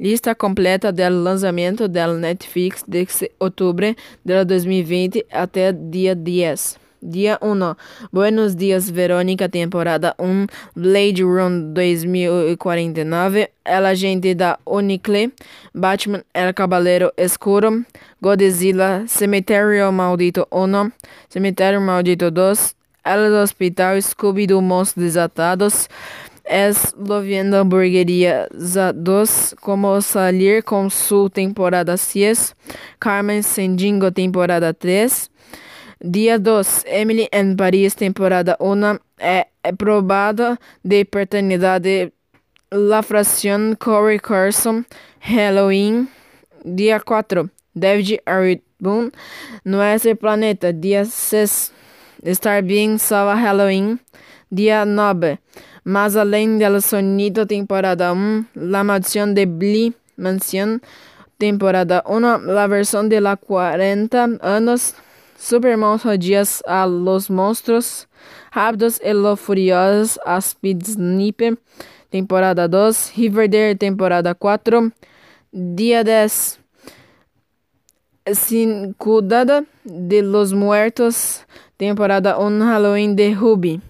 Lista completa del lançamento del Netflix de outubro de 2020 até dia 10. Dia 1. Buenos Dias, Verônica, temporada 1. Blade Run 2049. El Agente da Unicle. Batman, El Caballero Escuro. Godzilla, Cemitério Maldito 1. Cemitério Maldito 2. El Hospital, Scooby-Doo Monstros Desatados. Eslovena Hamburgueria 2, Como Salir com Sul, temporada 6, Carmen Sendingo, temporada 3, Dia 2, Emily em Paris, temporada 1, é, é probada de paternidade La Fración, Corey Carson, Halloween, Dia 4, David Arbun, Nuestro Planeta, Dia 6, Star Being, Salva Halloween, Dia 9, Más além del sonido, temporada 1, La Mansión de Bly Mansión, temporada 1, la versión de la 40 anos, Super Monstro Dias a los Monstros, Rápidos e los Furiosos, a Speed Sniper, temporada 2, Riverdale, temporada 4, Dia 10, Ciudad de los Muertos, temporada 1, Halloween de Ruby.